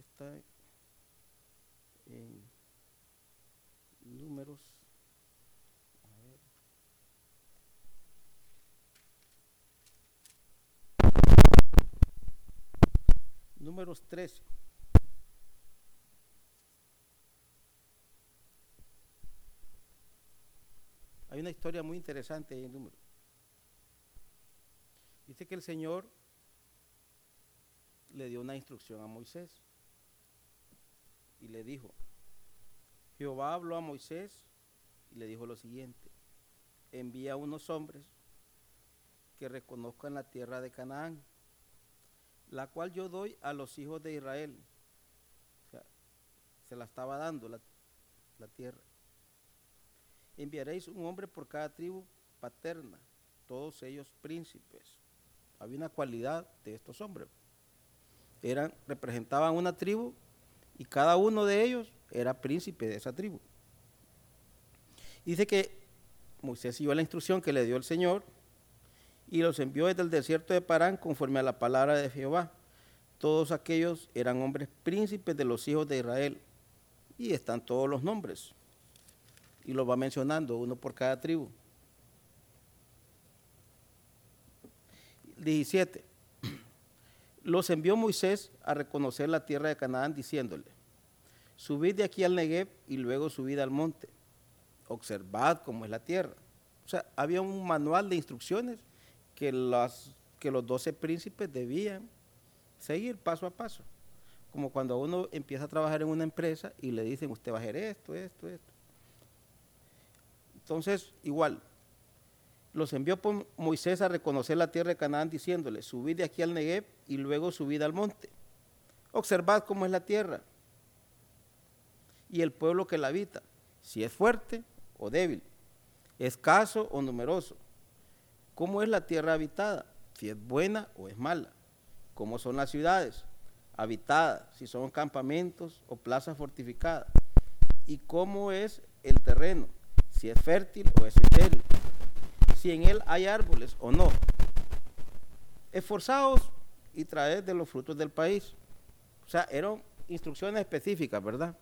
está en números. A ver. Números 13. Hay una historia muy interesante en número. Dice que el Señor le dio una instrucción a Moisés y le dijo, Jehová habló a Moisés y le dijo lo siguiente, envía unos hombres que reconozcan la tierra de Canaán, la cual yo doy a los hijos de Israel. Se la estaba dando la, la tierra. Enviaréis un hombre por cada tribu paterna, todos ellos príncipes. Había una cualidad de estos hombres. Eran, representaban una tribu y cada uno de ellos era príncipe de esa tribu. Dice que Moisés siguió la instrucción que le dio el Señor y los envió desde el desierto de Parán conforme a la palabra de Jehová. Todos aquellos eran hombres príncipes de los hijos de Israel y están todos los nombres. Y los va mencionando, uno por cada tribu. 17. Los envió Moisés a reconocer la tierra de Canaán diciéndole, subid de aquí al Negev y luego subid al monte. Observad cómo es la tierra. O sea, había un manual de instrucciones que, que los doce príncipes debían seguir paso a paso. Como cuando uno empieza a trabajar en una empresa y le dicen, usted va a hacer esto, esto, esto. Entonces, igual, los envió Moisés a reconocer la tierra de Canaán, diciéndole, subid de aquí al Negev y luego subid al monte. Observad cómo es la tierra y el pueblo que la habita, si es fuerte o débil, escaso o numeroso, cómo es la tierra habitada, si es buena o es mala, cómo son las ciudades habitadas, si son campamentos o plazas fortificadas, y cómo es el terreno, si es fértil o es estéril, si en él hay árboles o no. Esforzaos y traed de los frutos del país. O sea, eran instrucciones específicas, ¿verdad?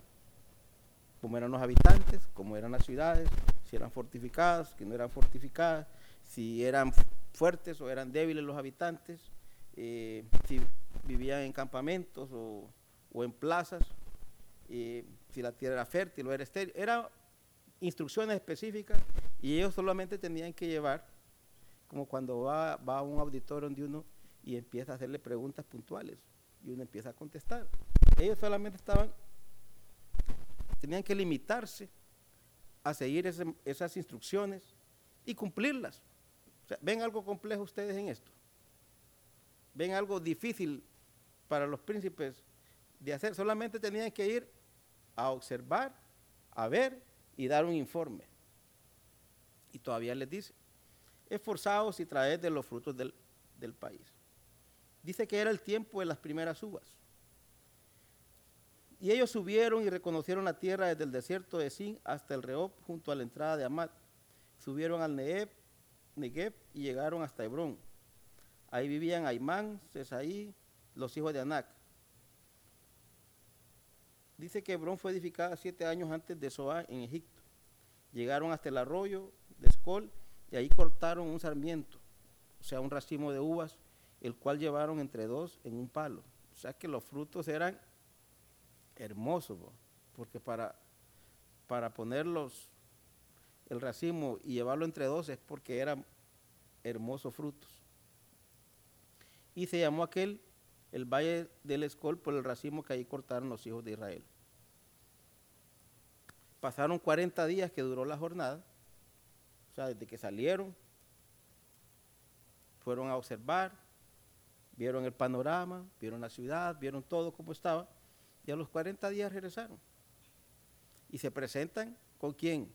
Cómo eran los habitantes, cómo eran las ciudades, si eran fortificadas, si no eran fortificadas, si eran fuertes o eran débiles los habitantes, eh, si vivían en campamentos o, en plazas, eh, si la tierra era fértil o era estéril. Eran instrucciones específicas y ellos solamente tenían que llevar, como cuando va, va a un auditorio donde uno y empieza a hacerle preguntas puntuales y uno empieza a contestar. Ellos solamente estaban, tenían que limitarse a seguir esas instrucciones y cumplirlas. ¿Ven algo complejo ustedes en esto? ¿Ven algo difícil para los príncipes de hacer? Solamente tenían que ir a observar, a ver y dar un informe. Y todavía les dice, esforzados y traed de los frutos del país. Dice que era el tiempo de las primeras uvas. Y ellos subieron y reconocieron la tierra desde el desierto de Sin hasta el Rehob, junto a la entrada de Amat. Subieron al Neeb Negev y llegaron hasta Hebrón. Ahí vivían Aimán, Cesaí, los hijos de Anac. Dice que Hebrón fue edificada siete años antes de Zoá en Egipto. Llegaron hasta el arroyo de Escol y ahí cortaron un sarmiento, o sea, un racimo de uvas, el cual llevaron entre dos en un palo. O sea que los frutos eran hermosos, porque para, para ponerlos el racimo y llevarlo entre dos es porque eran hermosos frutos. Y se llamó aquel el valle del Escol por el racimo que ahí cortaron los hijos de Israel. Pasaron 40 días que duró la jornada, o sea, desde que salieron, fueron a observar, vieron el panorama, vieron la ciudad, vieron todo como estaba, y a los 40 días regresaron. Y se presentan con quién?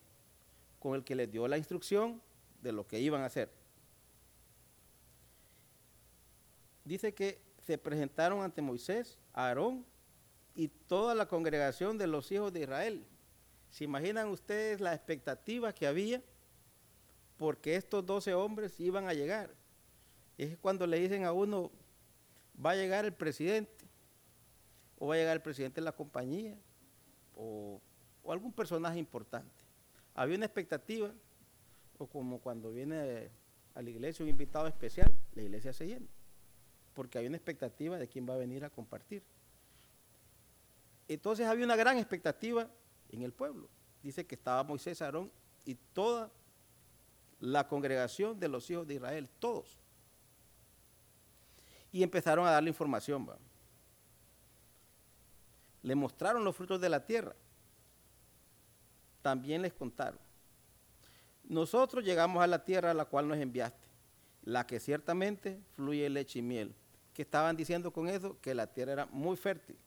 con el que les dio la instrucción de lo que iban a hacer. Dice que se presentaron ante Moisés, Aarón y toda la congregación de los hijos de Israel. ¿Se imaginan ustedes la expectativa que había? Porque estos doce hombres iban a llegar. Es cuando le dicen a uno, va a llegar el presidente, o va a llegar el presidente de la compañía, o, algún personaje importante. Había una expectativa, o como cuando viene a la iglesia un invitado especial, la iglesia se llena, porque hay una expectativa de quién va a venir a compartir. Entonces había una gran expectativa en el pueblo. Dice que estaba Moisés, Aarón y toda la congregación de los hijos de Israel, todos. Y empezaron a darle información. Le mostraron los frutos de la tierra. También les contaron. Nosotros llegamos a la tierra a la cual nos enviaste, la que ciertamente fluye leche y miel. ¿Qué estaban diciendo con eso? Que la tierra era muy fértil.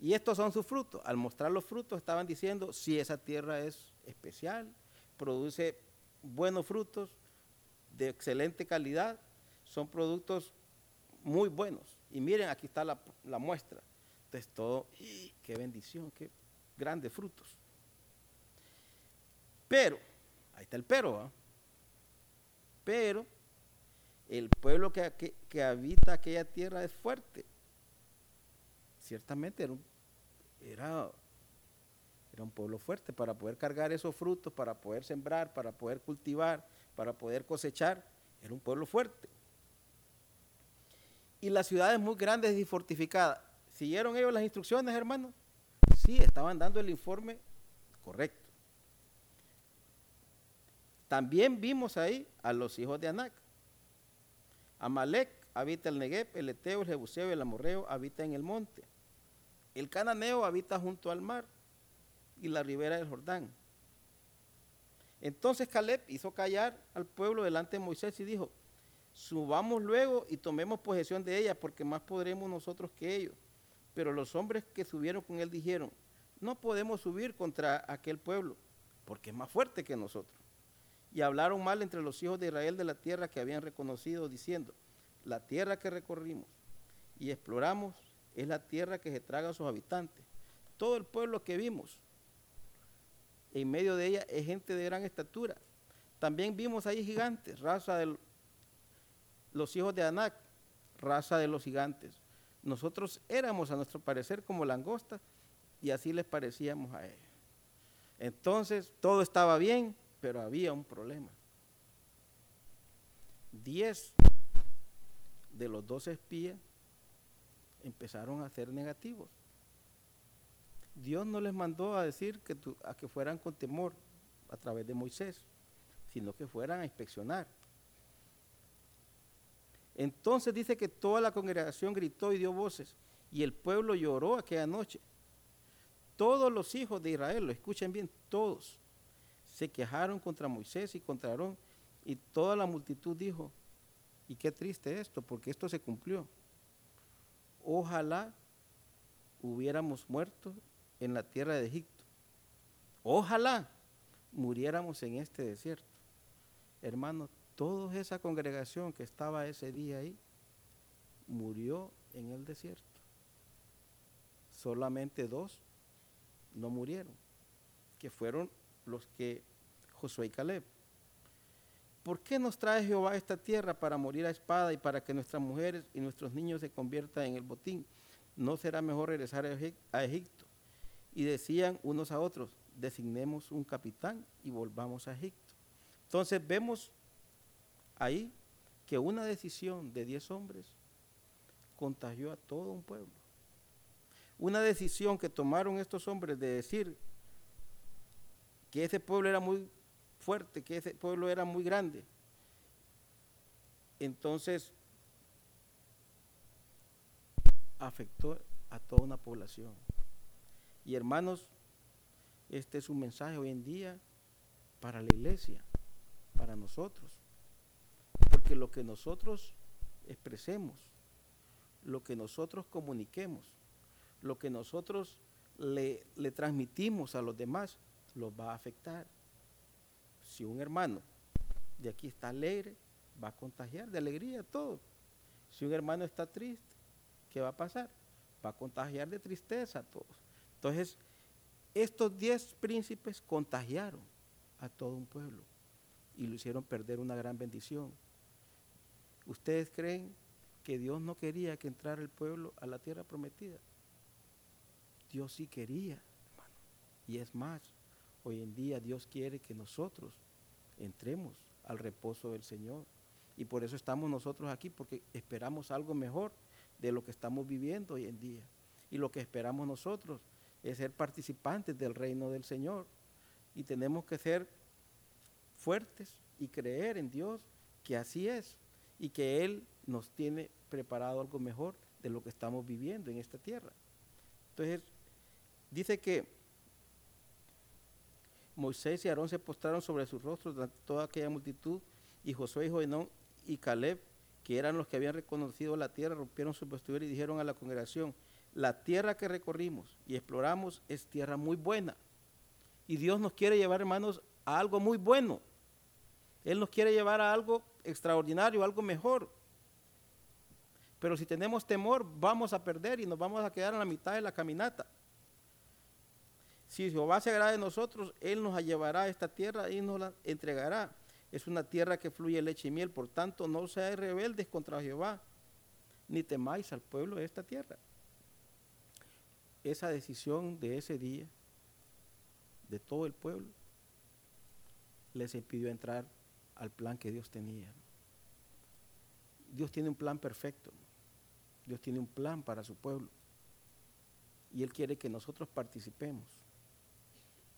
Y estos son sus frutos. Al mostrar los frutos estaban diciendo si esa tierra es especial, produce buenos frutos de excelente calidad, son productos muy buenos. Y miren, aquí está la, muestra. Entonces todo, qué bendición, qué grandes frutos. Pero, ahí está el pero, pero el pueblo que, que, habita aquella tierra es fuerte. Ciertamente era, era un pueblo fuerte para poder cargar esos frutos, para poder sembrar, para poder cultivar, para poder cosechar. Era un pueblo fuerte. Y las ciudades muy grandes y fortificadas. ¿Siguieron ellos las instrucciones, hermanos? Sí, estaban dando el informe correcto. También vimos ahí a los hijos de Anac. Amalek habita el Negev, el Eteo, el Jebuseo el Amorreo habita en el monte. El Cananeo habita junto al mar y la ribera del Jordán. Entonces Caleb hizo callar al pueblo delante de Moisés y dijo, subamos luego y tomemos posesión de ella, porque más podremos nosotros que ellos. Pero los hombres que subieron con él dijeron, no podemos subir contra aquel pueblo, porque es más fuerte que nosotros. Y hablaron mal entre los hijos de Israel de la tierra que habían reconocido, diciendo, la tierra que recorrimos y exploramos es la tierra que se traga a sus habitantes. Todo el pueblo que vimos en medio de ella es gente de gran estatura. También vimos ahí gigantes, raza de los hijos de Anac, raza de los gigantes. Nosotros éramos a nuestro parecer como langostas y así les parecíamos a ellos. Entonces todo estaba bien, pero había un problema. Diez de los doce espías empezaron a ser negativos. Dios no les mandó a decir a que fueran con temor a través de Moisés, sino que fueran a inspeccionar. Entonces dice que toda la congregación gritó y dio voces, y el pueblo lloró aquella noche. Todos los hijos de Israel, lo escuchen bien, todos, se quejaron contra Moisés y contra Aarón, y toda la multitud dijo, y qué triste esto, porque esto se cumplió. Ojalá hubiéramos muerto en la tierra de Egipto. Ojalá muriéramos en este desierto. Hermanos, toda esa congregación que estaba ese día ahí murió en el desierto. Solamente dos no murieron, que fueron los que Josué y Caleb. ¿Por qué nos trae Jehová a esta tierra para morir a espada y para que nuestras mujeres y nuestros niños se conviertan en el botín? ¿No será mejor regresar a Egipto? Y decían unos a otros, designemos un capitán y volvamos a Egipto. Entonces vemos ahí que una decisión de diez hombres contagió a todo un pueblo. Una decisión que tomaron estos hombres de decir que ese pueblo era muy fuerte, que ese pueblo era muy grande. Entonces afectó a toda una población. Y hermanos, este es un mensaje hoy en día para la iglesia, para nosotros que lo que nosotros expresemos, lo que nosotros comuniquemos, lo que nosotros le, le transmitimos a los demás, los va a afectar. Si un hermano de aquí está alegre, va a contagiar de alegría a todos. Si un hermano está triste, ¿qué va a pasar? Va a contagiar de tristeza a todos. Entonces, estos diez príncipes contagiaron a todo un pueblo y lo hicieron perder una gran bendición. ¿Ustedes creen que Dios no quería que entrara el pueblo a la tierra prometida? Dios sí quería, hermano. Y es más, hoy en día Dios quiere que nosotros entremos al reposo del Señor. Y por eso estamos nosotros aquí, porque esperamos algo mejor de lo que estamos viviendo hoy en día. Y lo que esperamos nosotros es ser participantes del reino del Señor. Y tenemos que ser fuertes y creer en Dios que así es y que Él nos tiene preparado algo mejor de lo que estamos viviendo en esta tierra. Entonces, dice que Moisés y Aarón se postraron sobre sus rostros de toda aquella multitud y Josué y Joenón y Caleb, que eran los que habían reconocido la tierra, rompieron su vestidura y dijeron a la congregación, la tierra que recorrimos y exploramos es tierra muy buena. Y Dios nos quiere llevar, hermanos, a algo muy bueno. Él nos quiere llevar a algo extraordinario, algo mejor. Pero si tenemos temor, vamos a perder y nos vamos a quedar en la mitad de la caminata. Si Jehová se agrada de nosotros, Él nos llevará a esta tierra y nos la entregará. Es una tierra que fluye leche y miel, por tanto no seáis rebeldes contra Jehová, ni temáis al pueblo de esta tierra. Esa decisión de ese día, de todo el pueblo, les impidió entrar al plan que Dios tenía. Dios tiene un plan perfecto. Dios tiene un plan para su pueblo. Y Él quiere que nosotros participemos.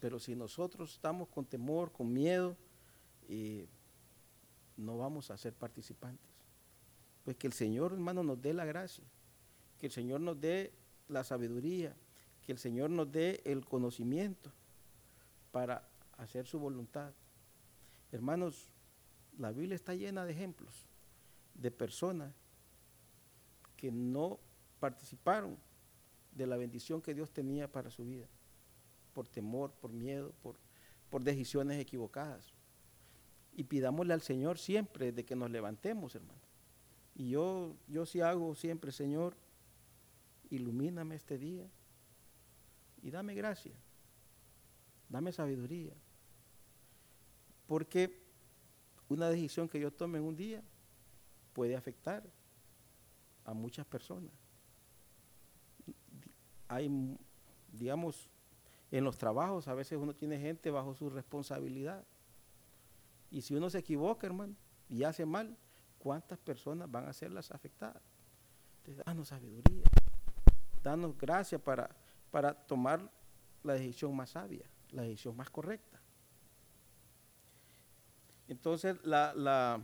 Pero si nosotros estamos con temor, con miedo, eh, no vamos a ser participantes. Pues que el Señor, hermano, nos dé la gracia, que el Señor nos dé la sabiduría, que el Señor nos dé el conocimiento para hacer su voluntad. Hermanos, la Biblia está llena de ejemplos de personas que no participaron de la bendición que Dios tenía para su vida, por temor, por miedo, por, por decisiones equivocadas. Y pidámosle al Señor siempre de que nos levantemos, hermano. Y yo, yo sí hago siempre, Señor, ilumíname este día y dame gracia, dame sabiduría. Porque una decisión que yo tome en un día puede afectar a muchas personas. Hay, digamos, en los trabajos a veces uno tiene gente bajo su responsabilidad. Y si uno se equivoca, hermano, y hace mal, ¿cuántas personas van a ser las afectadas? Entonces, danos sabiduría, danos gracia para, para tomar la decisión más sabia, la decisión más correcta. Entonces, las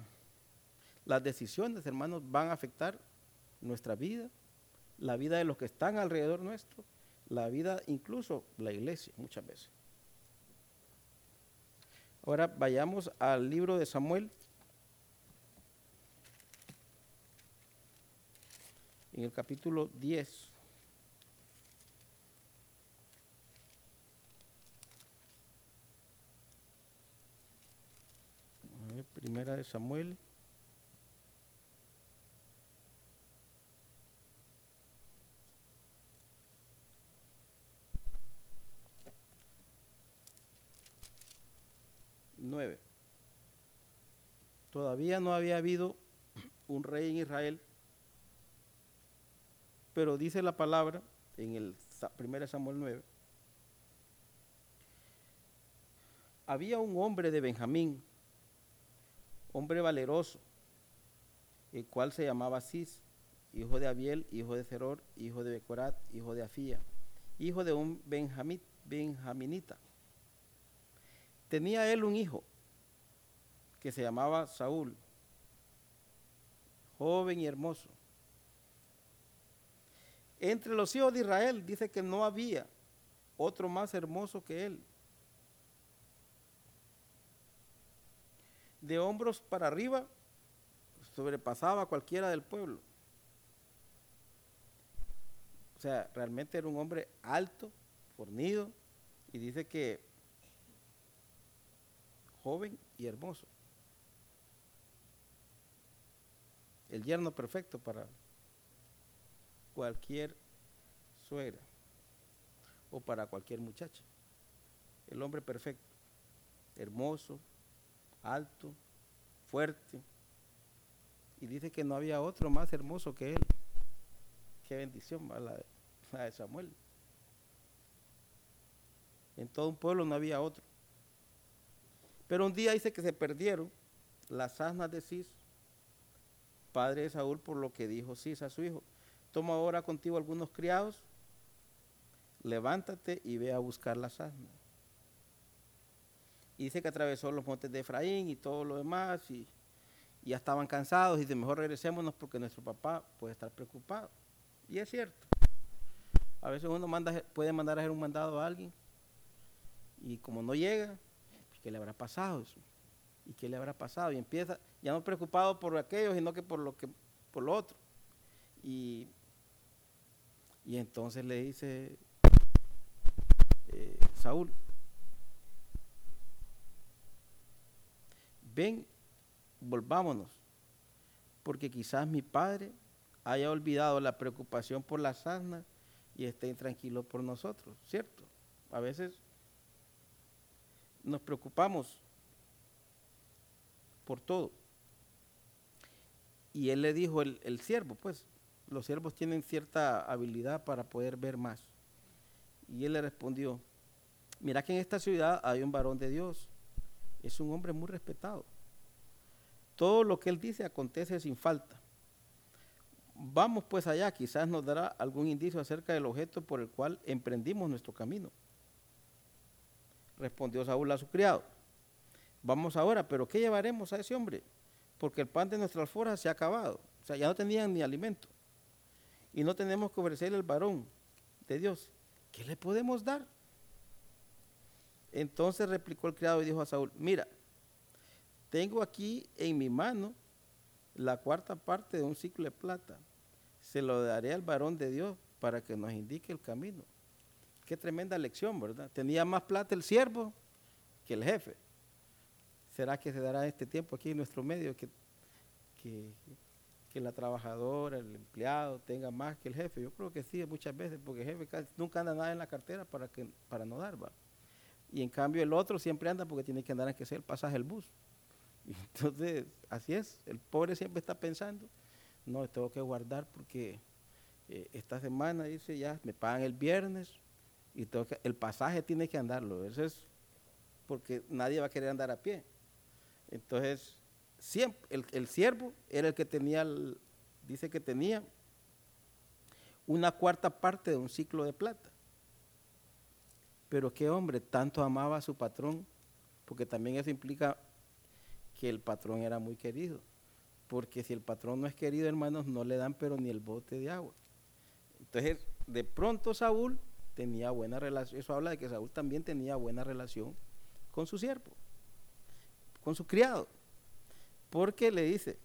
decisiones, hermanos, van a afectar nuestra vida, la vida de los que están alrededor nuestro, la vida incluso la iglesia muchas veces. Ahora vayamos al libro de Samuel. En el capítulo 10. Primera de Samuel. Nueve. Todavía no había habido un rey en Israel, pero dice la palabra en el 1 Samuel 9. Había un hombre de Benjamín hombre valeroso, el cual se llamaba Cis, hijo de Abiel, hijo de Ceror, hijo de Becorat, hijo de Afía, hijo de un benjamit, benjaminita. Tenía él un hijo que se llamaba Saúl, joven y hermoso. Entre los hijos de Israel dice que no había otro más hermoso que él. De hombros para arriba sobrepasaba a cualquiera del pueblo. O sea, realmente era un hombre alto, fornido, y dice que joven y hermoso. El yerno perfecto para cualquier suegra o para cualquier muchacha. El hombre perfecto, hermoso, alto, fuerte. Y dice que no había otro más hermoso que él. Qué bendición la de, Samuel. En todo un pueblo no había otro. Pero un día dice que se perdieron las asnas de Cis, padre de Saúl, por lo que dijo Cis a su hijo. Toma ahora contigo algunos criados, levántate y ve a buscar las asnas. Y dice que atravesó los montes de Efraín y todo lo demás y, ya estaban cansados y de mejor regresémonos porque nuestro papá puede estar preocupado. Y es cierto. A veces uno manda, puede mandar a hacer un mandado a alguien y como no llega, pues, ¿qué le habrá pasado eso? ¿Y qué le habrá pasado? Y empieza, ya no preocupado por aquello, sino que por lo que, por lo otro. Y, y entonces le dice eh, Saúl, ven, volvámonos, porque quizás mi padre haya olvidado la preocupación por las asnas y esté intranquilo por nosotros, ¿cierto? A veces nos preocupamos por todo. Y él le dijo, el, el siervo, pues, los siervos tienen cierta habilidad para poder ver más. Y él le respondió, mira que en esta ciudad hay un varón de Dios es un hombre muy respetado. Todo lo que él dice acontece sin falta. Vamos pues allá, quizás nos dará algún indicio acerca del objeto por el cual emprendimos nuestro camino. Respondió Saúl a su criado. Vamos ahora, pero ¿qué llevaremos a ese hombre? Porque el pan de nuestra alforja se ha acabado. O sea, ya no tenían ni alimento. Y no tenemos que ofrecerle el varón de Dios. ¿Qué le podemos dar? Entonces replicó el criado y dijo a Saúl, mira, tengo aquí en mi mano la cuarta parte de un ciclo de plata. Se lo daré al varón de Dios para que nos indique el camino. Qué tremenda lección, ¿verdad? Tenía más plata el siervo que el jefe. ¿Será que se dará este tiempo aquí en nuestro medio que, que, la trabajadora, el empleado tenga más que el jefe? Yo creo que sí, muchas veces, porque el jefe nunca anda nada en la cartera para, que, para no dar, ¿va? Y en cambio el otro siempre anda porque tiene que andar en que sea el pasaje del bus. entonces, así es, el pobre siempre está pensando, no, tengo que guardar porque eh, esta semana, dice, ya me pagan el viernes y tengo que, el pasaje tiene que andarlo, eso es porque nadie va a querer andar a pie. Entonces, siempre, el, el siervo era el que tenía, dice que tenía una cuarta parte de un ciclo de plata. Pero qué hombre tanto amaba a su patrón, porque también eso implica que el patrón era muy querido. Porque si el patrón no es querido, hermanos, no le dan pero ni el bote de agua. Entonces, de pronto Saúl tenía buena relación. Eso habla de que Saúl también tenía buena relación con su siervo, con su criado. Porque le dice,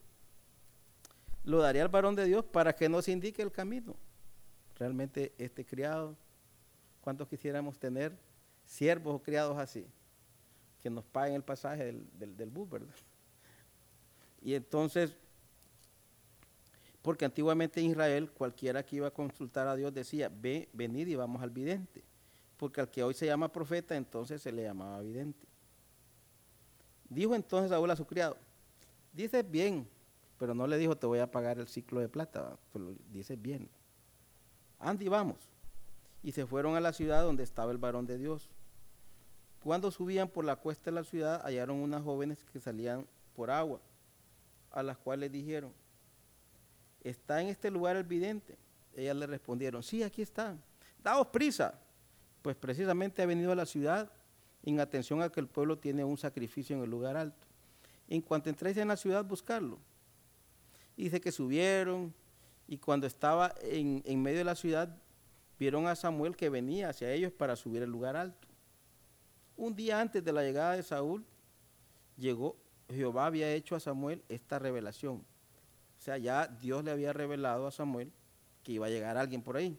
lo daría al varón de Dios para que nos indique el camino. Realmente este criado ¿Cuántos quisiéramos tener siervos o criados así? Que nos paguen el pasaje del, bus, ¿verdad? Y entonces, porque antiguamente en Israel cualquiera que iba a consultar a Dios decía, ve, venid y vamos al vidente. Porque al que hoy se llama profeta, entonces se le llamaba vidente. Dijo entonces Saúl a su criado, dices bien, pero no le dijo te voy a pagar el ciclo de plata, dice bien. Andy, vamos y se fueron a la ciudad donde estaba el varón de Dios. Cuando subían por la cuesta de la ciudad, hallaron unas jóvenes que salían por agua, a las cuales dijeron, ¿está en este lugar el vidente? Ellas le respondieron, sí, aquí está. Daos prisa, pues precisamente ha venido a la ciudad en atención a que el pueblo tiene un sacrificio en el lugar alto. En cuanto entréis en la ciudad, buscarlo. Dice que subieron y cuando estaba en, en medio de la ciudad, vieron a Samuel que venía hacia ellos para subir al lugar alto. Un día antes de la llegada de Saúl, llegó, Jehová había hecho a Samuel esta revelación. O sea, ya Dios le había revelado a Samuel que iba a llegar alguien por ahí.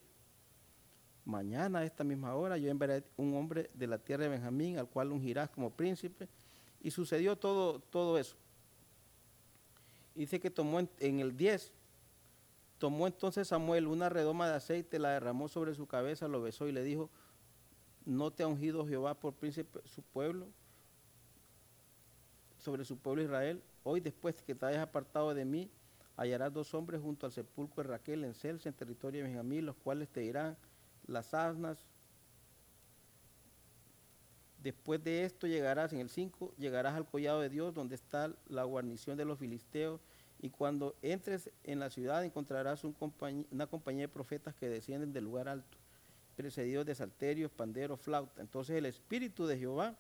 Mañana a esta misma hora yo enviaré un hombre de la tierra de Benjamín, al cual ungirás como príncipe. Y sucedió todo, todo eso. Dice que tomó en, en el 10 Tomó entonces Samuel una redoma de aceite, la derramó sobre su cabeza, lo besó y le dijo, ¿no te ha ungido Jehová por príncipe su pueblo, sobre su pueblo Israel? Hoy después que te hayas apartado de mí, hallarás dos hombres junto al sepulcro de Raquel en Celsa, en territorio de Benjamín, los cuales te dirán, las asnas Después de esto llegarás, en el 5, llegarás al collado de Dios, donde está la guarnición de los filisteos, y cuando entres en la ciudad encontrarás una compañía de profetas que descienden del lugar alto, precedidos de salterios, panderos, flauta. Entonces el Espíritu de Jehová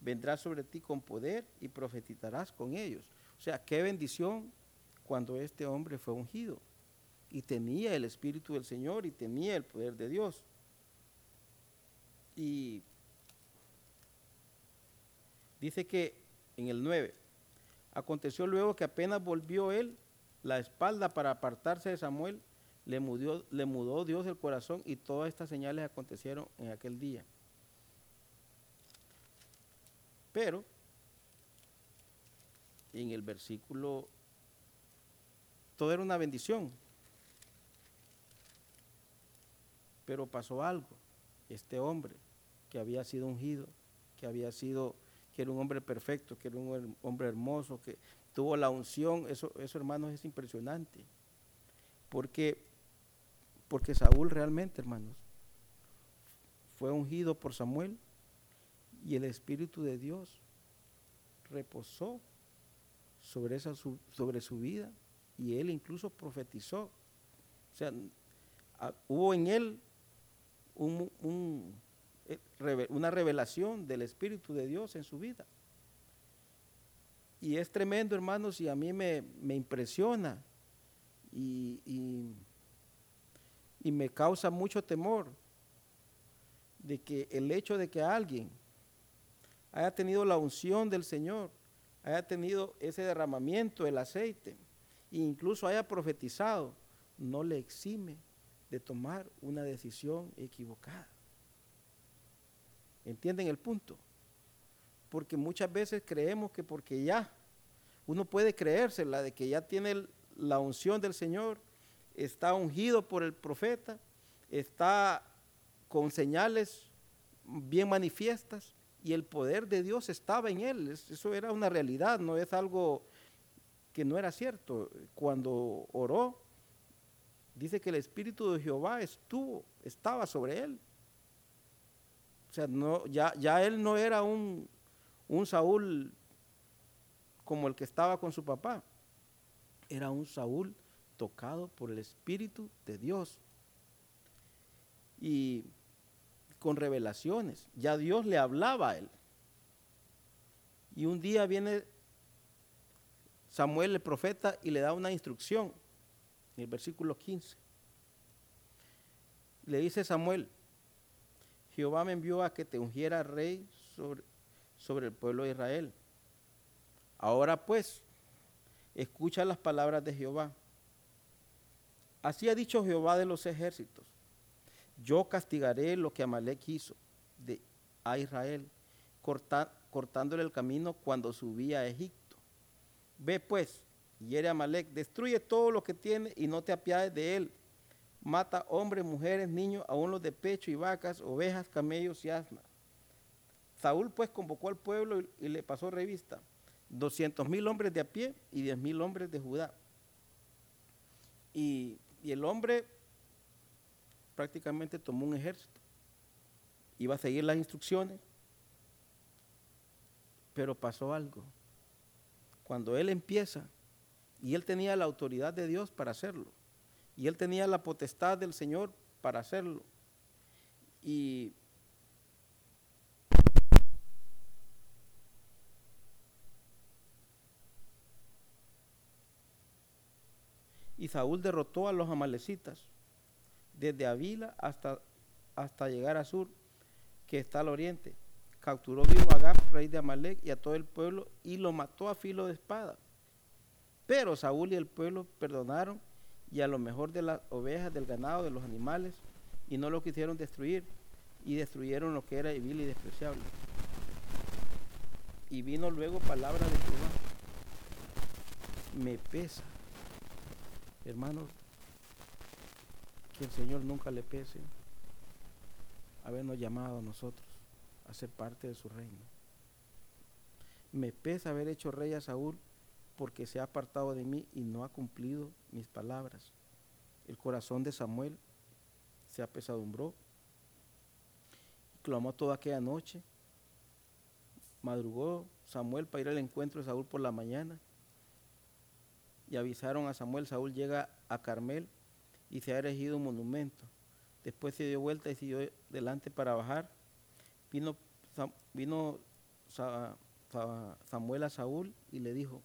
vendrá sobre ti con poder y profetizarás con ellos. O sea, qué bendición cuando este hombre fue ungido y tenía el Espíritu del Señor y tenía el poder de Dios. Y dice que en el 9, aconteció luego que apenas volvió él la espalda para apartarse de Samuel, le mudó, le mudó Dios el corazón y todas estas señales acontecieron en aquel día. Pero en el versículo, todo era una bendición. Pero pasó algo. Este hombre que había sido ungido, que había sido, que era un hombre perfecto, que era un hombre hermoso, que tuvo la unción, eso, eso hermanos es impresionante. Porque, porque Saúl realmente, hermanos, fue ungido por Samuel y el Espíritu de Dios reposó sobre, esa, sobre su vida y él incluso profetizó. O sea, hubo en él eh, una revelación del Espíritu de Dios en su vida. Y es tremendo, hermanos, y a mí me, impresiona y, y me causa mucho temor de que el hecho de que alguien haya tenido la unción del Señor, haya tenido ese derramamiento del aceite, e incluso haya profetizado, no le exime de tomar una decisión equivocada. ¿Entienden el punto? Porque muchas veces creemos que porque ya, uno puede creérsela de que ya tiene la unción del Señor, está ungido por el profeta, está con señales bien manifiestas, y el poder de Dios estaba en él. Eso era una realidad, no es algo que no era cierto. Cuando oró, dice que el Espíritu de Jehová estuvo, estaba sobre él. O sea, no, ya, ya él no era un, un Saúl como el que estaba con su papá. Era un Saúl tocado por el Espíritu de Dios. Y con revelaciones. Ya Dios le hablaba a él. Y un día viene Samuel el profeta y le da una instrucción en el versículo 15. Le dice Samuel, Jehová me envió a que te ungiera rey sobre, el pueblo de Israel. Ahora pues, escucha las palabras de Jehová. Así ha dicho Jehová de los ejércitos yo castigaré lo que Amalek hizo de, a Israel, cortándole el camino cuando subía a Egipto. Ve pues, hiere a Amalek, destruye todo lo que tiene y no te apiades de él. Mata hombres, mujeres, niños, aún los de pecho y vacas, ovejas, camellos y asnas. Saúl pues convocó al pueblo y, le pasó revista. Doscientos mil hombres de a pie y diez mil hombres de Judá. Y, y el hombre prácticamente tomó un ejército. Iba a seguir las instrucciones, pero pasó algo. Cuando él empieza, y él tenía la autoridad de Dios para hacerlo, y él tenía la potestad del Señor para hacerlo, y Saúl derrotó a los amalecitas desde Avila hasta, hasta llegar a Sur, que está al oriente. Capturó vivo a Gab, rey de Amalek, y a todo el pueblo, y lo mató a filo de espada. Pero Saúl y el pueblo perdonaron, y a lo mejor de las ovejas, del ganado, de los animales, y no lo quisieron destruir, y destruyeron lo que era vil y despreciable. Y vino luego palabra de Jehová. Me pesa, hermanos, que el Señor nunca le pese habernos llamado a nosotros a ser parte de su reino. Me pesa haber hecho rey a Saúl porque se ha apartado de mí y no ha cumplido mis palabras. El corazón de Samuel se apesadumbró, clamó toda aquella noche madrugó Samuel para ir al encuentro de Saúl por la mañana y avisaron a Samuel, Saúl llega a Carmel y se ha erigido un monumento. Después se dio vuelta y siguió delante para bajar. Vino Samuel a Saúl y le dijo,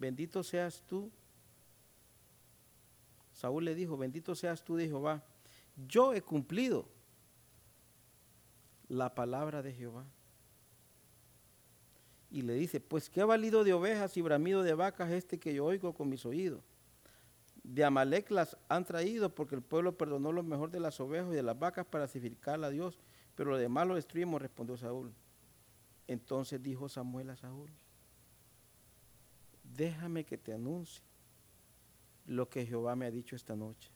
bendito seas tú. Saúl le dijo, bendito seas tú de Jehová. Yo he cumplido la palabra de Jehová. Y le dice, pues qué ha valido de ovejas y bramido de vacas este que yo oigo con mis oídos. De Amalek las han traído porque el pueblo perdonó lo mejor de las ovejas y de las vacas para sacrificar a Dios, pero lo demás lo destruimos, respondió Saúl. Entonces dijo Samuel a Saúl, déjame que te anuncie lo que Jehová me ha dicho esta noche.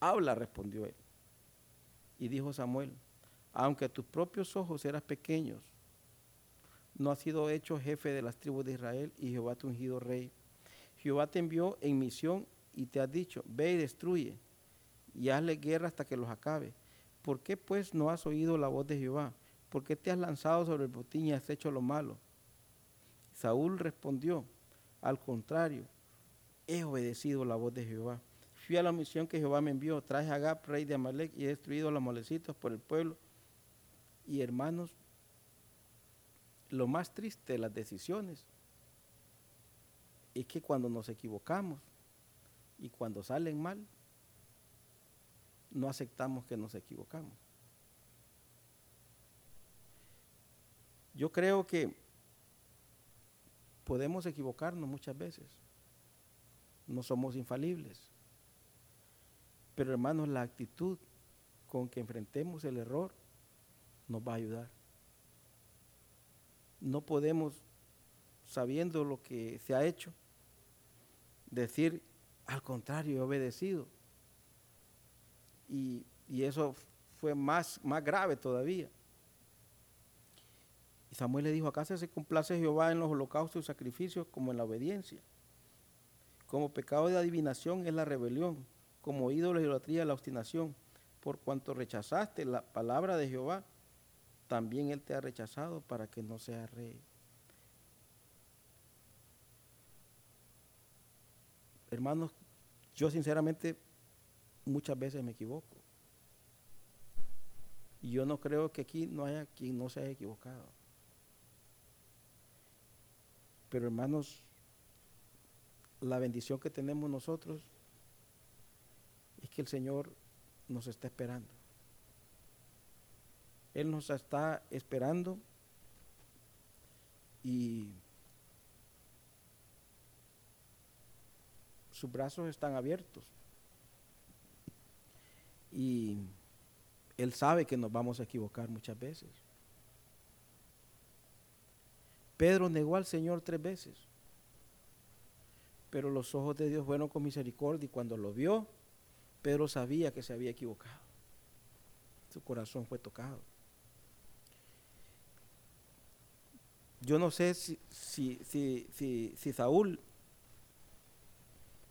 Habla, respondió él. Y dijo Samuel, aunque a tus propios ojos eras pequeños, no has sido hecho jefe de las tribus de Israel y Jehová te ungido rey. Jehová te envió en misión y te ha dicho, ve y destruye y hazle guerra hasta que los acabe. ¿Por qué pues no has oído la voz de Jehová? ¿Por qué te has lanzado sobre el botín y has hecho lo malo? Saúl respondió, al contrario, he obedecido la voz de Jehová. Fui a la misión que Jehová me envió, traje a Gab, rey de Amalek, y he destruido a los molecitos por el pueblo. Y hermanos, lo más triste de las decisiones es que cuando nos equivocamos y cuando salen mal, no aceptamos que nos equivocamos. Yo creo que podemos equivocarnos muchas veces. No somos infalibles. Pero hermanos, la actitud con que enfrentemos el error nos va a ayudar. No podemos, sabiendo lo que se ha hecho, decir, al contrario, he obedecido. Y, y eso fue más, más grave todavía. Y Samuel le dijo, acá se complace Jehová en los holocaustos y sacrificios como en la obediencia. Como pecado de adivinación es la rebelión, como ídolo de idolatría la obstinación. Por cuanto rechazaste la palabra de Jehová, también Él te ha rechazado para que no seas rey. Hermanos, yo sinceramente muchas veces me equivoco. Y yo no creo que aquí no haya quien no se haya equivocado. Pero hermanos, la bendición que tenemos nosotros es que el Señor nos está esperando. Él nos está esperando y sus brazos están abiertos. Y Él sabe que nos vamos a equivocar muchas veces. Pedro negó al Señor tres veces. Pero los ojos de Dios fueron con misericordia y cuando lo vio, Pedro sabía que se había equivocado. Su corazón fue tocado. Yo no sé si, si, si, Saúl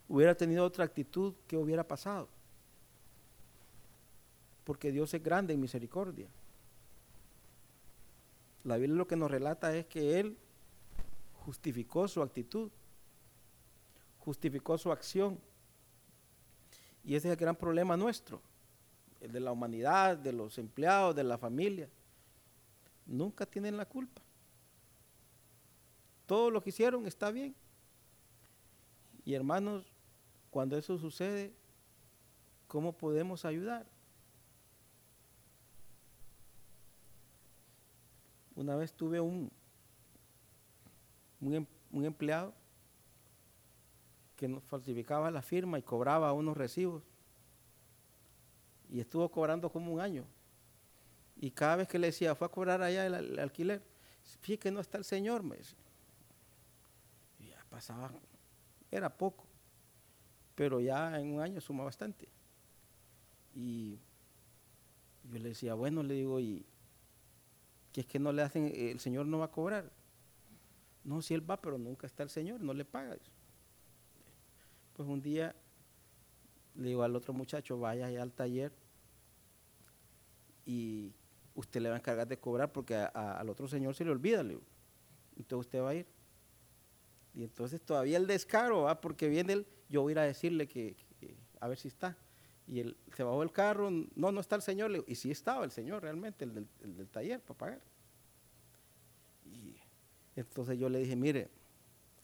hubiera tenido otra actitud, ¿qué hubiera pasado? Porque Dios es grande en misericordia. La Biblia lo que nos relata es que él justificó su actitud, justificó su acción. Y ese es el gran problema nuestro, el de la humanidad, de los empleados, de la familia. Nunca tienen la culpa. Todo lo que hicieron está bien. Y hermanos, cuando eso sucede, ¿cómo podemos ayudar? Una vez tuve un, un, em, empleado que nos falsificaba la firma y cobraba unos recibos. Y estuvo cobrando como un año. Y cada vez que le decía, fue a cobrar allá el, alquiler, fíjate que no está el señor, me decía. Y ya pasaba, era poco, pero ya en un año suma bastante. Y yo le decía, bueno, le digo, y que es que no le hacen, el Señor no va a cobrar. No, si él va, pero nunca está el Señor, no le paga. Pues un día le digo al otro muchacho, vaya allá al taller y usted le va a encargar de cobrar porque al otro señor se le olvida, le entonces usted va a ir. Y entonces todavía el descaro, ¿va? porque viene él, yo voy a ir a decirle que, a ver si está. Y él se bajó del carro, no, no está el señor, y sí estaba el señor realmente, el del, el del taller para pagar. Entonces yo le dije, mire,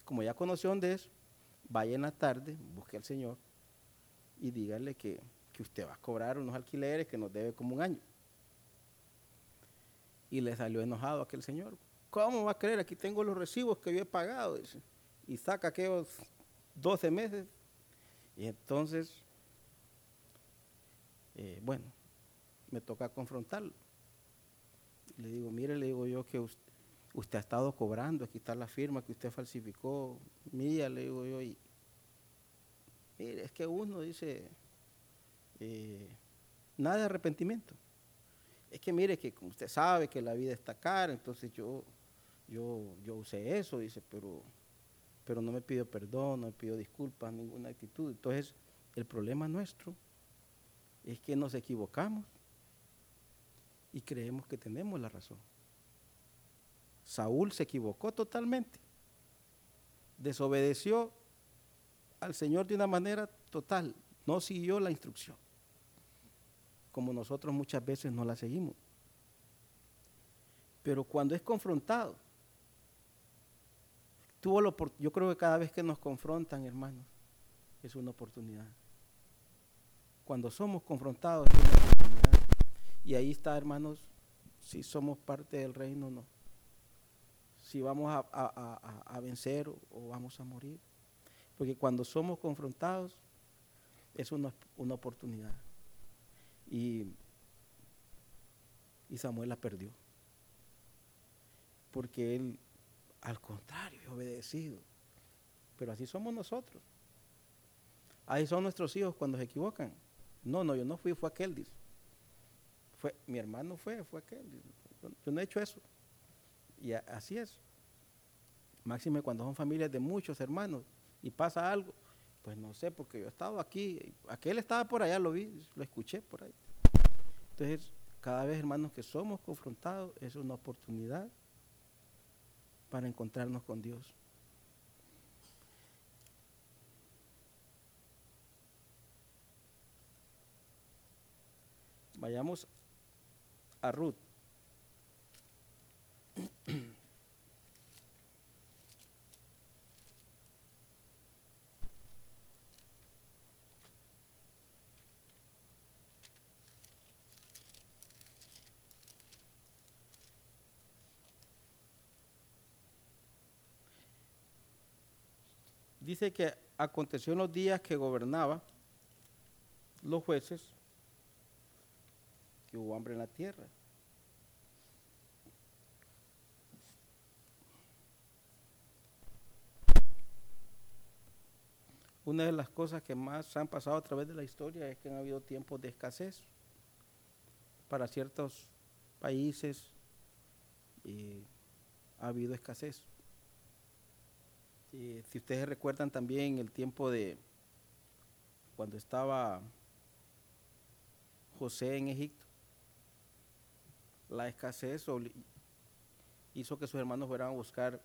como ya conoció dónde es, vaya en la tarde, busque al señor y dígale que, que usted va a cobrar unos alquileres que nos debe como un año. Y le salió enojado aquel señor. ¿Cómo va a creer? Aquí tengo los recibos que yo he pagado. Y saca aquellos 12 meses. Y entonces, eh, bueno, me toca confrontarlo. Le digo, mire, le digo yo que usted, ha estado cobrando, aquí está la firma que usted falsificó, mía, le digo yo. Y, mire, es que uno dice, eh, nada de arrepentimiento. Es que mire que usted sabe que la vida está cara, entonces yo, yo, yo usé eso, dice, pero, pero no me pido perdón, no me pido disculpas, ninguna actitud. Entonces, el problema nuestro es que nos equivocamos y creemos que tenemos la razón. Saúl se equivocó totalmente, desobedeció al Señor de una manera total, no siguió la instrucción como nosotros muchas veces no la seguimos. Pero cuando es confrontado, tuvo lo, yo creo que cada vez que nos confrontan, hermanos, es una oportunidad. Cuando somos confrontados es una oportunidad. Y ahí está, hermanos, si somos parte del reino o no. Si vamos a, vencer o, vamos a morir. Porque cuando somos confrontados es una, oportunidad. Y, Samuel la perdió. Porque él, al contrario, obedecido. Pero así somos nosotros. Ahí son nuestros hijos cuando se equivocan. No, no, yo no fui, fue aquel, dice. Fue, mi hermano fue, fue aquel. Yo, no he hecho eso. Y así es. Máxime cuando son familias de muchos hermanos y pasa algo, pues no sé, porque yo he estado aquí, aquel estaba por allá, lo vi, lo escuché por ahí. Entonces, cada vez, hermanos, que somos confrontados, es una oportunidad para encontrarnos con Dios. Vayamos a Ruth. Dice que aconteció en los días que gobernaba los jueces que hubo hambre en la tierra. Una de las cosas que más han pasado a través de la historia es que han habido tiempos de escasez para ciertos países ha habido escasez si ustedes recuerdan también el tiempo de cuando estaba José en Egipto, la escasez hizo que sus hermanos fueran a buscar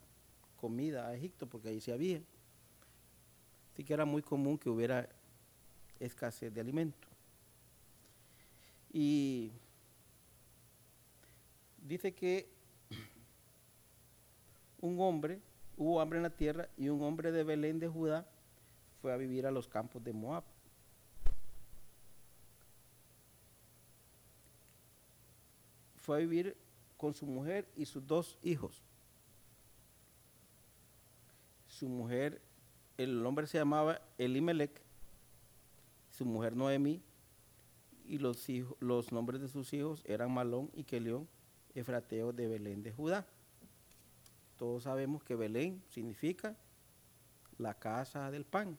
comida a Egipto, porque ahí sí había. Así que era muy común que hubiera escasez de alimento. Y dice que un hombre hubo hambre en la tierra y un hombre de Belén de Judá fue a vivir a los campos de Moab. Fue a vivir con su mujer y sus dos hijos. Su mujer, el hombre se llamaba Elimelech, su mujer Noemí, y los, los nombres de sus hijos eran Malón y Kelión, efrateos de Belén de Judá. Todos sabemos que Belén significa la casa del pan.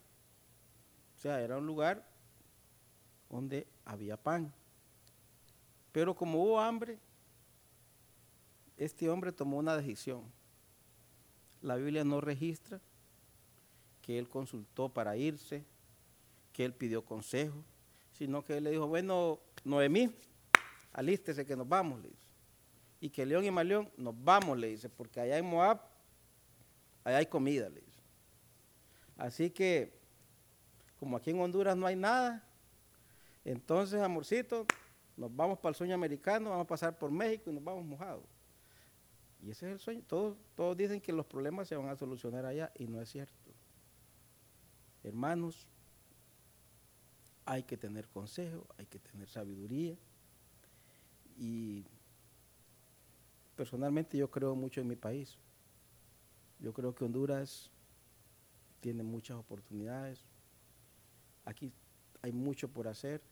O sea, era un lugar donde había pan. Pero como hubo hambre, este hombre tomó una decisión. La Biblia no registra que él consultó para irse, que él pidió consejo, sino que él le dijo, bueno, Noemí, alístese que nos vamos, le dice. y que León y Maleón nos vamos, le dice, porque allá en Moab, allá hay comida, le dice. Así que, como aquí en Honduras no hay nada, entonces, amorcito, nos vamos para el sueño americano, vamos a pasar por México y nos vamos mojados. Y ese es el sueño. Todos, todos dicen que los problemas se van a solucionar allá y no es cierto. Hermanos, hay que tener consejo, hay que tener sabiduría. Y personalmente yo creo mucho en mi país. Yo creo que Honduras tiene muchas oportunidades. Aquí hay mucho por hacer.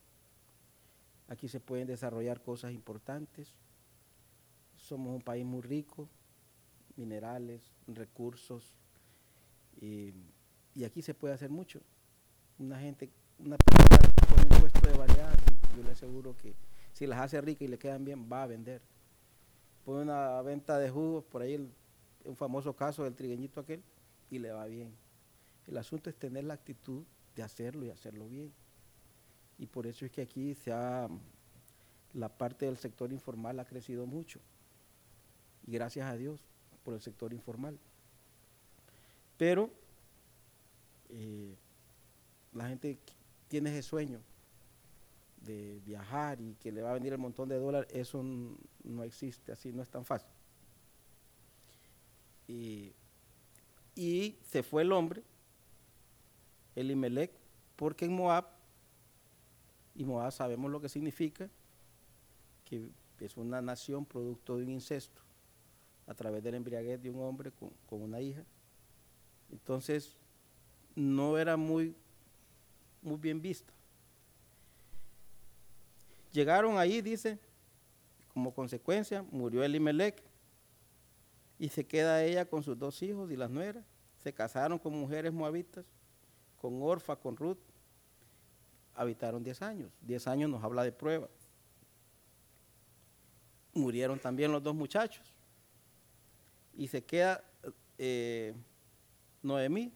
Aquí se pueden desarrollar cosas importantes. Somos un país muy rico, minerales, recursos, y, aquí se puede hacer mucho. Una gente, una persona con un puesto de variedad, yo le aseguro que si las hace ricas y le quedan bien, va a vender. Pone una venta de jugos, por ahí un famoso caso del trigueñito aquel, y le va bien. El asunto es tener la actitud de hacerlo y hacerlo bien y por eso es que aquí se ha, la parte del sector informal ha crecido mucho. Y gracias a Dios por el sector informal. Pero la gente tiene ese sueño de viajar y que le va a venir el montón de dólares, eso no existe, así no es tan fácil. Y, se fue el hombre, el Imelec, porque en Moab y Moab sabemos lo que significa, que es una nación producto de un incesto a través del embriaguez de un hombre con, una hija. Entonces, no era muy, muy bien vista. Llegaron ahí, dice, como consecuencia, murió Elimelech y se queda ella con sus dos hijos y las nueras. Se casaron con mujeres moabitas, con Orfa, con Ruth, habitaron 10 años. 10 años nos habla de prueba. Murieron también los dos muchachos. Y se queda eh, Noemí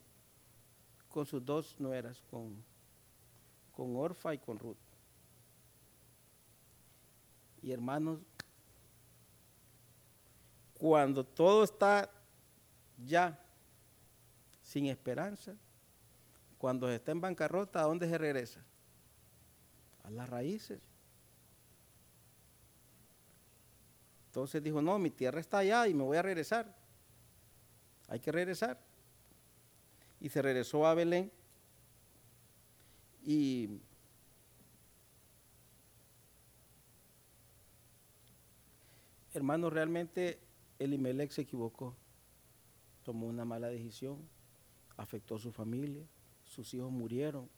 con sus dos nueras, con, con Orfa y con Ruth. Y hermanos, cuando todo está ya sin esperanza, cuando se está en bancarrota, ¿a dónde se regresa? a las raíces. Entonces dijo, no, mi tierra está allá y me voy a regresar. Hay que regresar. Y se regresó a Belén. Y hermano, realmente Elimelech se equivocó. Tomó una mala decisión, afectó a su familia, sus hijos murieron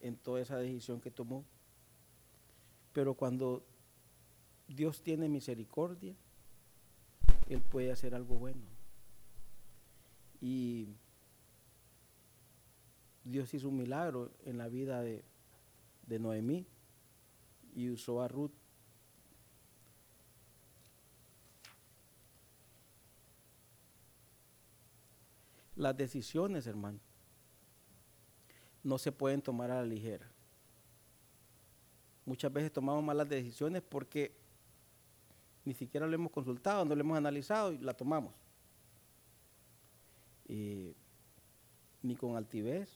en toda esa decisión que tomó. Pero cuando Dios tiene misericordia, Él puede hacer algo bueno. Y Dios hizo un milagro en la vida de, de Noemí y usó a Ruth. Las decisiones, hermano, no se pueden tomar a la ligera. Muchas veces tomamos malas decisiones porque ni siquiera lo hemos consultado, no lo hemos analizado y la tomamos. ni con altivez,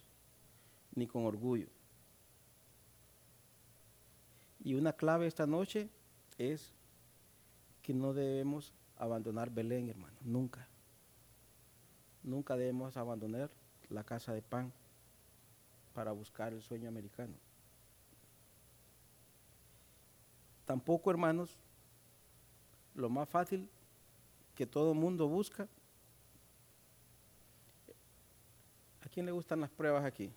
ni con orgullo. Y una clave esta noche es que no debemos abandonar Belén, hermano, nunca. Nunca debemos abandonar la casa de pan para buscar el sueño americano. Tampoco, hermanos, lo más fácil que todo mundo busca. ¿A quién le gustan las pruebas aquí?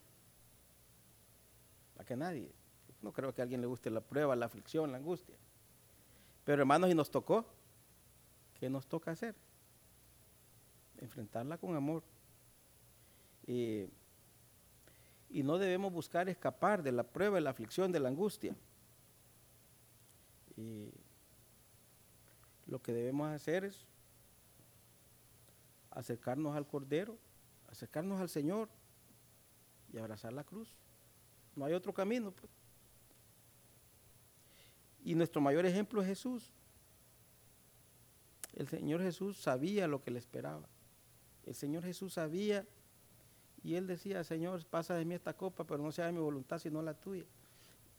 A que nadie. No creo que a alguien le guste la prueba, la aflicción, la angustia. Pero hermanos, y nos tocó. ¿Qué nos toca hacer? Enfrentarla con amor. y no debemos buscar escapar de la prueba, de la aflicción, de la angustia. Y lo que debemos hacer es acercarnos al Cordero, acercarnos al Señor y abrazar la cruz. No hay otro camino. Pues. Y nuestro mayor ejemplo es Jesús. El Señor Jesús sabía lo que le esperaba. El Señor Jesús sabía y él decía, Señor, pasa de mí esta copa, pero no sea de mi voluntad sino la tuya.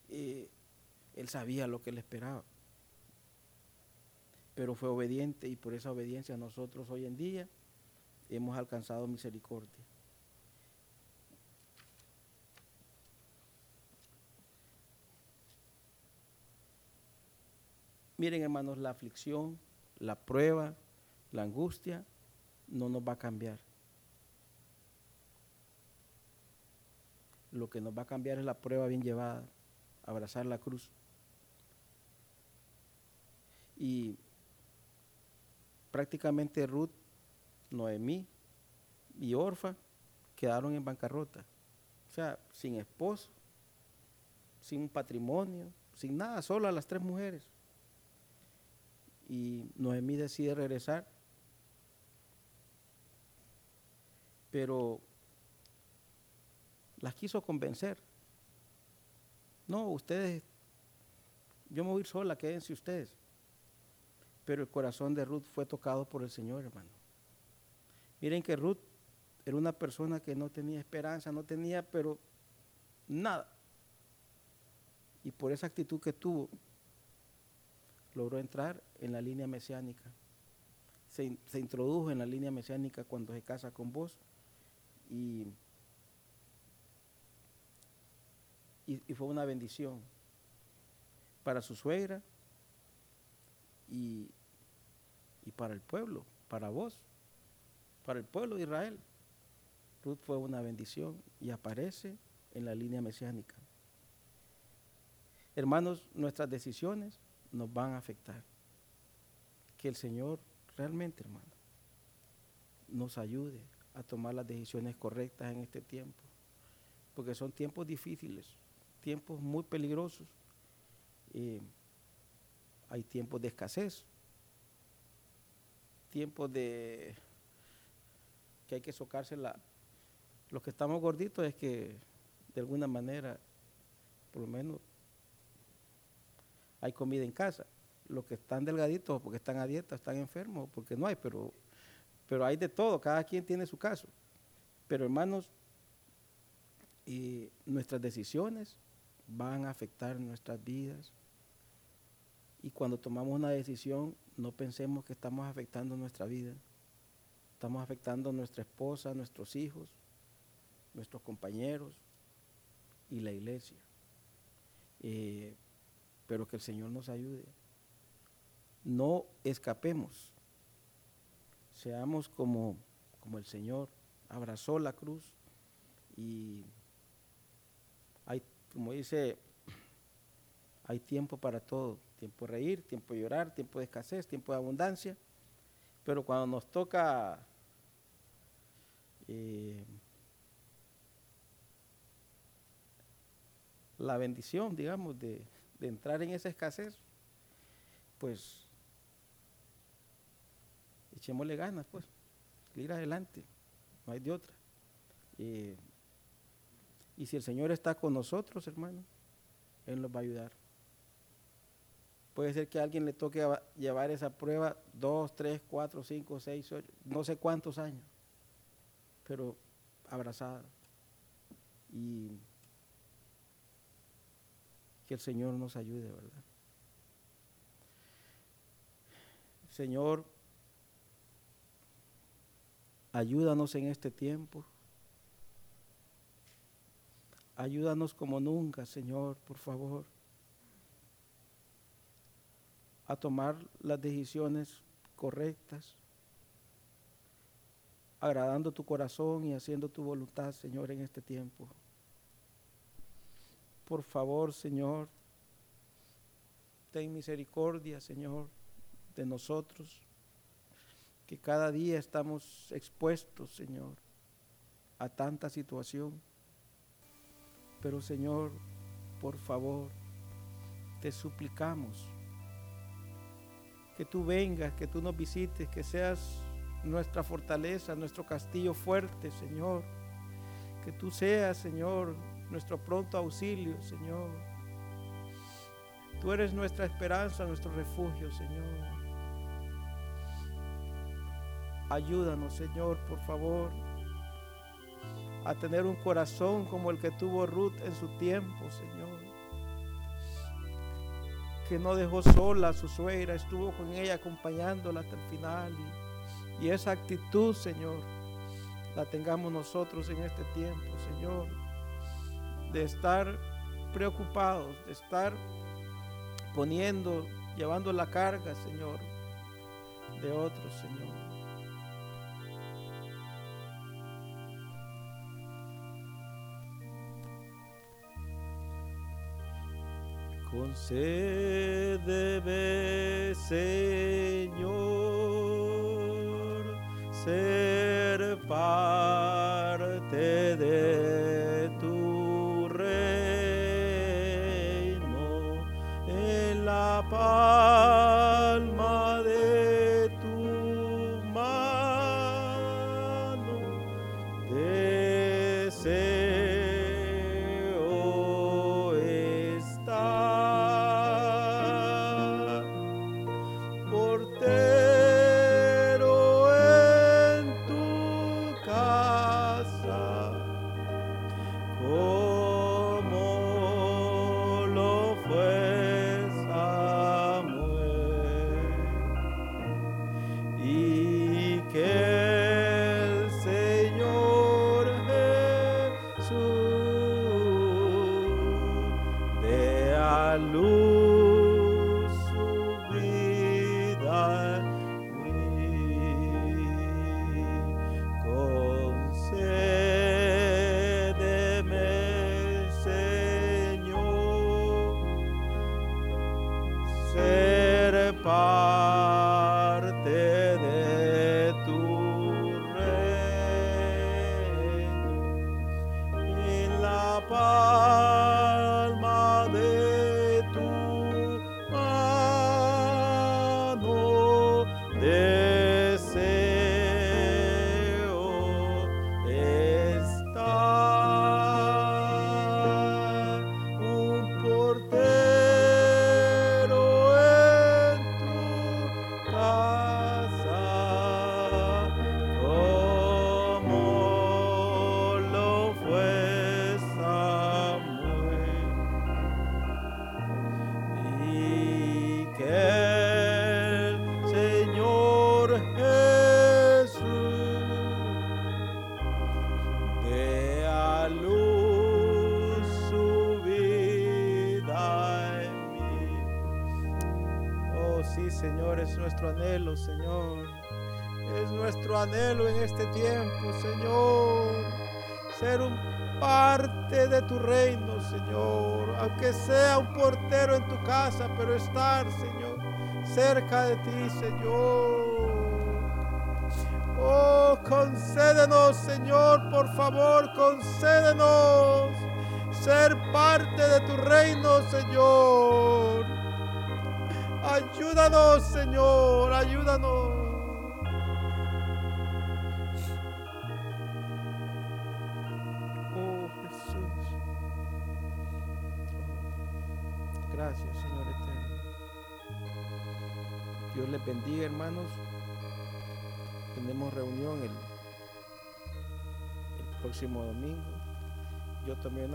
él sabía lo que le esperaba. Pero fue obediente y por esa obediencia nosotros hoy en día hemos alcanzado misericordia. Miren hermanos, la aflicción, la prueba, la angustia no nos va a cambiar. Lo que nos va a cambiar es la prueba bien llevada, abrazar la cruz. Y prácticamente Ruth, Noemí y Orfa quedaron en bancarrota. O sea, sin esposo, sin patrimonio, sin nada, solo a las tres mujeres y Noemí decide regresar. Pero las quiso convencer. No, ustedes, yo me voy sola, quédense ustedes. Pero el corazón de Ruth fue tocado por el Señor, hermano. Miren que Ruth era una persona que no tenía esperanza, no tenía, pero nada. Y por esa actitud que tuvo, logró entrar en la línea mesiánica. Se, introdujo en la línea mesiánica cuando se casa con vos y, y, fue una bendición para su suegra y, y para el pueblo, para vos, para el pueblo de Israel. Ruth fue una bendición y aparece en la línea mesiánica. Hermanos, nuestras decisiones nos van a afectar. Que el Señor realmente, hermano, nos ayude a tomar las decisiones correctas en este tiempo. Porque son tiempos difíciles, tiempos muy peligrosos. hay tiempos de escasez, tiempos de que hay que socarse. Los que estamos gorditos es que de alguna manera, por lo menos hay comida en casa. Los que están delgaditos porque están a dieta, están enfermos, porque no hay, pero, pero hay de todo, cada quien tiene su caso. Pero hermanos, nuestras decisiones van a afectar nuestras vidas. Y cuando tomamos una decisión, no pensemos que estamos afectando nuestra vida. Estamos afectando a nuestra esposa, nuestros hijos, nuestros compañeros y la iglesia. Eh, pero que el Señor nos ayude. No escapemos. Seamos como, como el Señor abrazó la cruz y hay, como dice, hay tiempo para todo, tiempo de reír, tiempo de llorar, tiempo de escasez, tiempo de abundancia, pero cuando nos toca eh, la bendición, digamos, de, de entrar en esa escasez, pues echémosle ganas, pues, ir adelante, no hay de otra. y si el Señor está con nosotros, hermano, Él nos va a ayudar. Puede ser que a alguien le toque llevar esa prueba dos, tres, cuatro, cinco, seis, ocho, no sé cuántos años, pero abrazada. Y que el Señor nos ayude, ¿verdad? Señor, ayúdanos en este tiempo. Ayúdanos como nunca, Señor, por favor, a tomar las decisiones correctas, agradando tu corazón y haciendo tu voluntad, Señor, en este tiempo. Por favor, Señor, ten misericordia, Señor, de nosotros, que cada día estamos expuestos, Señor, a tanta situación. Pero, Señor, por favor, te suplicamos que tú vengas, que tú nos visites, que seas nuestra fortaleza, nuestro castillo fuerte, Señor. Que tú seas, Señor, nuestro pronto auxilio, Señor. Tú eres nuestra esperanza, nuestro refugio, Señor. Ayúdanos, Señor, por favor, a tener un corazón como el que tuvo Ruth en su tiempo, Señor. Que no dejó sola a su suegra, estuvo con ella acompañándola hasta el final. Y, y esa actitud, Señor, la tengamos nosotros en este tiempo, Señor, de estar preocupados, de estar poniendo, llevando la carga, Señor, de otros, Señor. Concédeme, Señor, ser parte Señor. Es nuestro anhelo en este tiempo, Señor. Ser un parte de tu reino, Señor. Aunque sea un portero en tu casa, pero estar, Señor, cerca de ti, Señor. Oh, concédenos, Señor, por favor, concédenos ser parte de tu reino, Señor. Ayúdanos, Señor, ayúdanos. Oh, Jesús. Gracias, Señor eterno. Dios les bendiga, hermanos. Tenemos reunión el, el próximo domingo. Yo también